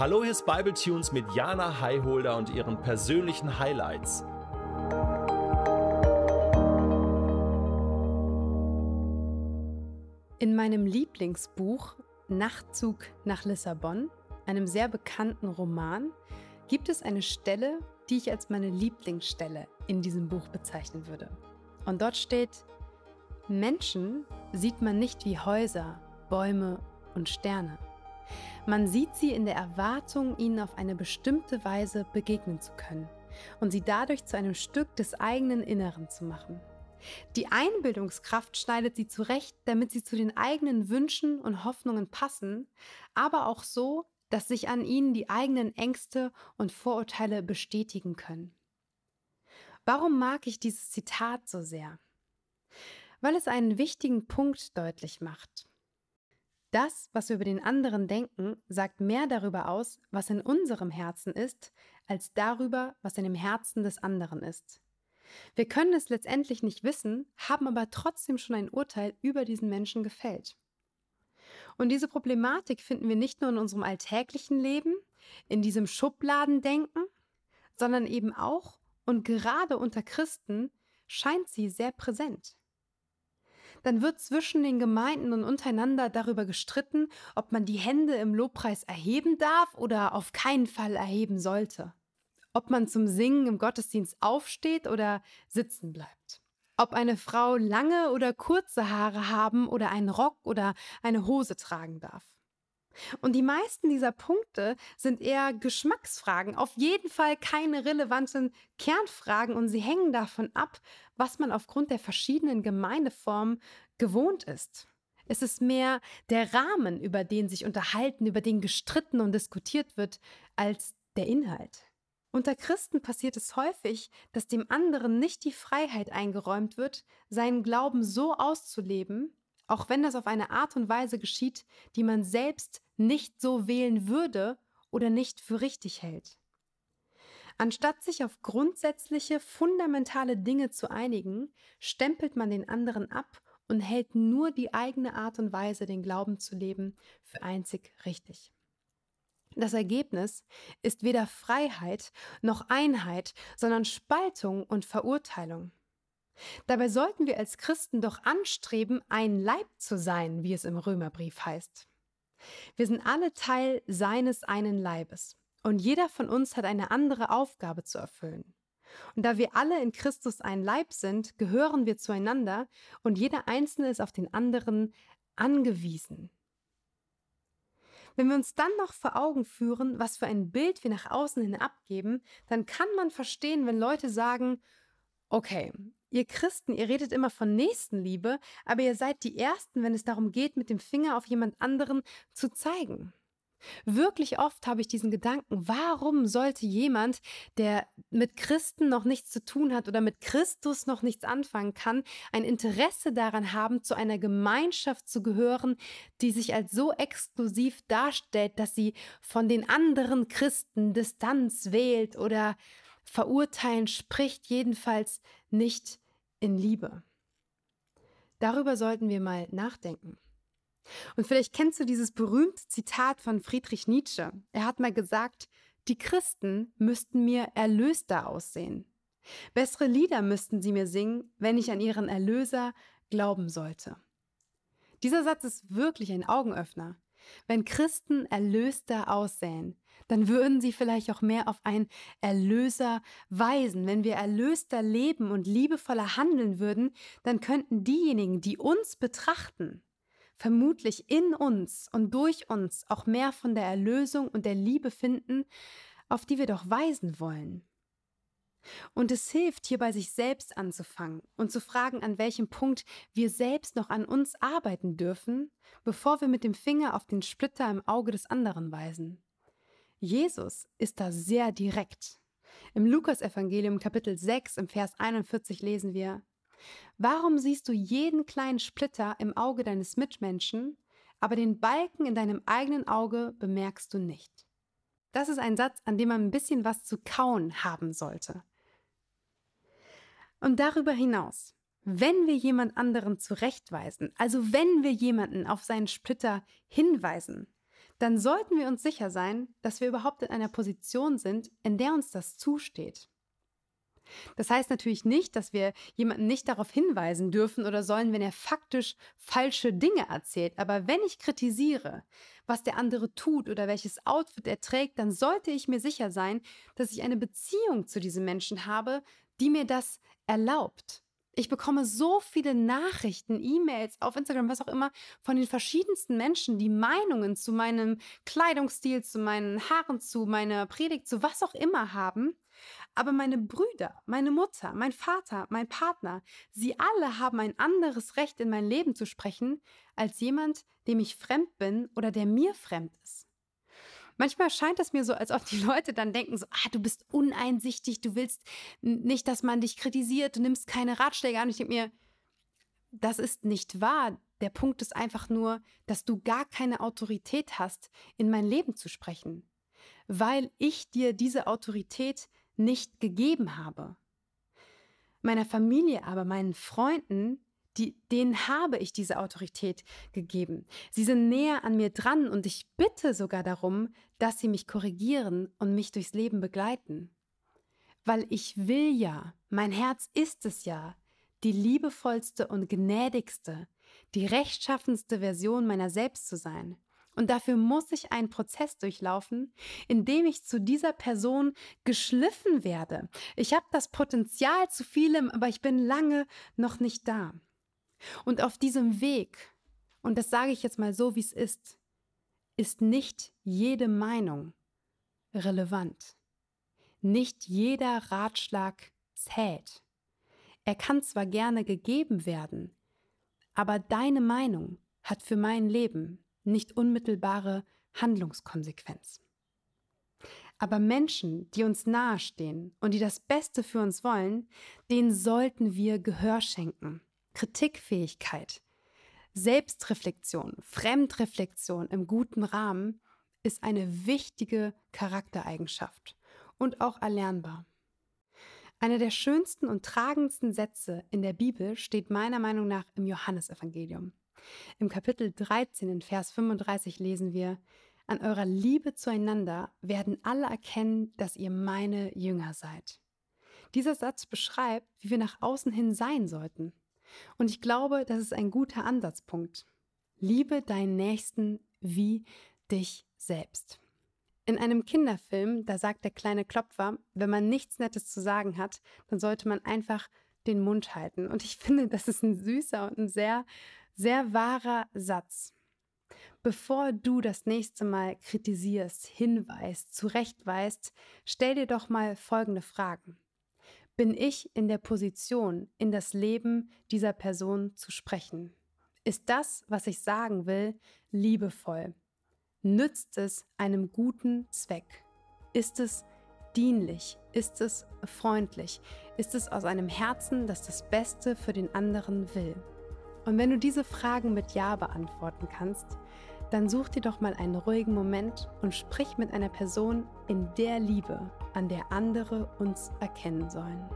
Hallo, hier ist Bible Tunes mit Jana Highholder und ihren persönlichen Highlights. In meinem Lieblingsbuch Nachtzug nach Lissabon, einem sehr bekannten Roman, gibt es eine Stelle, die ich als meine Lieblingsstelle in diesem Buch bezeichnen würde. Und dort steht, Menschen sieht man nicht wie Häuser, Bäume und Sterne. Man sieht sie in der Erwartung, ihnen auf eine bestimmte Weise begegnen zu können und sie dadurch zu einem Stück des eigenen Inneren zu machen. Die Einbildungskraft schneidet sie zurecht, damit sie zu den eigenen Wünschen und Hoffnungen passen, aber auch so, dass sich an ihnen die eigenen Ängste und Vorurteile bestätigen können. Warum mag ich dieses Zitat so sehr? Weil es einen wichtigen Punkt deutlich macht. Das, was wir über den anderen denken, sagt mehr darüber aus, was in unserem Herzen ist, als darüber, was in dem Herzen des anderen ist. Wir können es letztendlich nicht wissen, haben aber trotzdem schon ein Urteil über diesen Menschen gefällt. Und diese Problematik finden wir nicht nur in unserem alltäglichen Leben, in diesem Schubladendenken, sondern eben auch und gerade unter Christen scheint sie sehr präsent. Dann wird zwischen den Gemeinden und untereinander darüber gestritten, ob man die Hände im Lobpreis erheben darf oder auf keinen Fall erheben sollte. Ob man zum Singen im Gottesdienst aufsteht oder sitzen bleibt ob eine Frau lange oder kurze Haare haben oder einen Rock oder eine Hose tragen darf. Und die meisten dieser Punkte sind eher Geschmacksfragen, auf jeden Fall keine relevanten Kernfragen und sie hängen davon ab, was man aufgrund der verschiedenen Gemeindeformen gewohnt ist. Es ist mehr der Rahmen, über den sich unterhalten, über den gestritten und diskutiert wird, als der Inhalt. Unter Christen passiert es häufig, dass dem anderen nicht die Freiheit eingeräumt wird, seinen Glauben so auszuleben, auch wenn das auf eine Art und Weise geschieht, die man selbst nicht so wählen würde oder nicht für richtig hält. Anstatt sich auf grundsätzliche, fundamentale Dinge zu einigen, stempelt man den anderen ab und hält nur die eigene Art und Weise, den Glauben zu leben, für einzig richtig. Das Ergebnis ist weder Freiheit noch Einheit, sondern Spaltung und Verurteilung. Dabei sollten wir als Christen doch anstreben, ein Leib zu sein, wie es im Römerbrief heißt. Wir sind alle Teil seines einen Leibes und jeder von uns hat eine andere Aufgabe zu erfüllen. Und da wir alle in Christus ein Leib sind, gehören wir zueinander und jeder Einzelne ist auf den anderen angewiesen. Wenn wir uns dann noch vor Augen führen, was für ein Bild wir nach außen hin abgeben, dann kann man verstehen, wenn Leute sagen, okay, ihr Christen, ihr redet immer von Nächstenliebe, aber ihr seid die Ersten, wenn es darum geht, mit dem Finger auf jemand anderen zu zeigen. Wirklich oft habe ich diesen Gedanken, warum sollte jemand, der mit Christen noch nichts zu tun hat oder mit Christus noch nichts anfangen kann, ein Interesse daran haben, zu einer Gemeinschaft zu gehören, die sich als so exklusiv darstellt, dass sie von den anderen Christen Distanz wählt oder verurteilen spricht, jedenfalls nicht in Liebe. Darüber sollten wir mal nachdenken. Und vielleicht kennst du dieses berühmte Zitat von Friedrich Nietzsche. Er hat mal gesagt, die Christen müssten mir erlöster aussehen. Bessere Lieder müssten sie mir singen, wenn ich an ihren Erlöser glauben sollte. Dieser Satz ist wirklich ein Augenöffner. Wenn Christen erlöster aussehen, dann würden sie vielleicht auch mehr auf einen Erlöser weisen. Wenn wir erlöster leben und liebevoller handeln würden, dann könnten diejenigen, die uns betrachten, vermutlich in uns und durch uns auch mehr von der Erlösung und der Liebe finden, auf die wir doch weisen wollen. Und es hilft, hier bei sich selbst anzufangen und zu fragen, an welchem Punkt wir selbst noch an uns arbeiten dürfen, bevor wir mit dem Finger auf den Splitter im Auge des anderen weisen. Jesus ist da sehr direkt. Im Lukasevangelium Kapitel 6 im Vers 41 lesen wir, Warum siehst du jeden kleinen Splitter im Auge deines Mitmenschen, aber den Balken in deinem eigenen Auge bemerkst du nicht? Das ist ein Satz, an dem man ein bisschen was zu kauen haben sollte. Und darüber hinaus, wenn wir jemand anderen zurechtweisen, also wenn wir jemanden auf seinen Splitter hinweisen, dann sollten wir uns sicher sein, dass wir überhaupt in einer Position sind, in der uns das zusteht. Das heißt natürlich nicht, dass wir jemanden nicht darauf hinweisen dürfen oder sollen, wenn er faktisch falsche Dinge erzählt. Aber wenn ich kritisiere, was der andere tut oder welches Outfit er trägt, dann sollte ich mir sicher sein, dass ich eine Beziehung zu diesem Menschen habe, die mir das erlaubt. Ich bekomme so viele Nachrichten, E-Mails auf Instagram, was auch immer, von den verschiedensten Menschen, die Meinungen zu meinem Kleidungsstil, zu meinen Haaren, zu meiner Predigt, zu was auch immer haben. Aber meine Brüder, meine Mutter, mein Vater, mein Partner, sie alle haben ein anderes Recht in mein Leben zu sprechen, als jemand, dem ich fremd bin oder der mir fremd ist. Manchmal scheint es mir so, als ob die Leute dann denken so, ah, du bist uneinsichtig, du willst nicht, dass man dich kritisiert, du nimmst keine Ratschläge an. Ich denke mir, das ist nicht wahr. Der Punkt ist einfach nur, dass du gar keine Autorität hast, in mein Leben zu sprechen, weil ich dir diese Autorität nicht gegeben habe. Meiner Familie aber, meinen Freunden, die, denen habe ich diese Autorität gegeben. Sie sind näher an mir dran und ich bitte sogar darum, dass sie mich korrigieren und mich durchs Leben begleiten. Weil ich will ja, mein Herz ist es ja, die liebevollste und gnädigste, die rechtschaffenste Version meiner selbst zu sein. Und dafür muss ich einen Prozess durchlaufen, in dem ich zu dieser Person geschliffen werde. Ich habe das Potenzial zu vielem, aber ich bin lange noch nicht da. Und auf diesem Weg, und das sage ich jetzt mal so, wie es ist, ist nicht jede Meinung relevant. Nicht jeder Ratschlag zählt. Er kann zwar gerne gegeben werden, aber deine Meinung hat für mein Leben nicht unmittelbare Handlungskonsequenz. Aber Menschen, die uns nahestehen und die das Beste für uns wollen, denen sollten wir Gehör schenken. Kritikfähigkeit, Selbstreflexion, Fremdreflexion im guten Rahmen ist eine wichtige Charaktereigenschaft und auch erlernbar. Einer der schönsten und tragendsten Sätze in der Bibel steht meiner Meinung nach im Johannesevangelium. Im Kapitel 13 in Vers 35 lesen wir, An eurer Liebe zueinander werden alle erkennen, dass ihr meine Jünger seid. Dieser Satz beschreibt, wie wir nach außen hin sein sollten. Und ich glaube, das ist ein guter Ansatzpunkt. Liebe deinen Nächsten wie dich selbst. In einem Kinderfilm, da sagt der kleine Klopfer, wenn man nichts Nettes zu sagen hat, dann sollte man einfach den Mund halten. Und ich finde, das ist ein süßer und ein sehr, sehr wahrer Satz. Bevor du das nächste Mal kritisierst, hinweist, zurechtweist, stell dir doch mal folgende Fragen bin ich in der Position, in das Leben dieser Person zu sprechen? Ist das, was ich sagen will, liebevoll? Nützt es einem guten Zweck? Ist es dienlich? Ist es freundlich? Ist es aus einem Herzen, das das Beste für den anderen will? Und wenn du diese Fragen mit Ja beantworten kannst, dann such dir doch mal einen ruhigen Moment und sprich mit einer Person in der Liebe, an der andere uns erkennen sollen.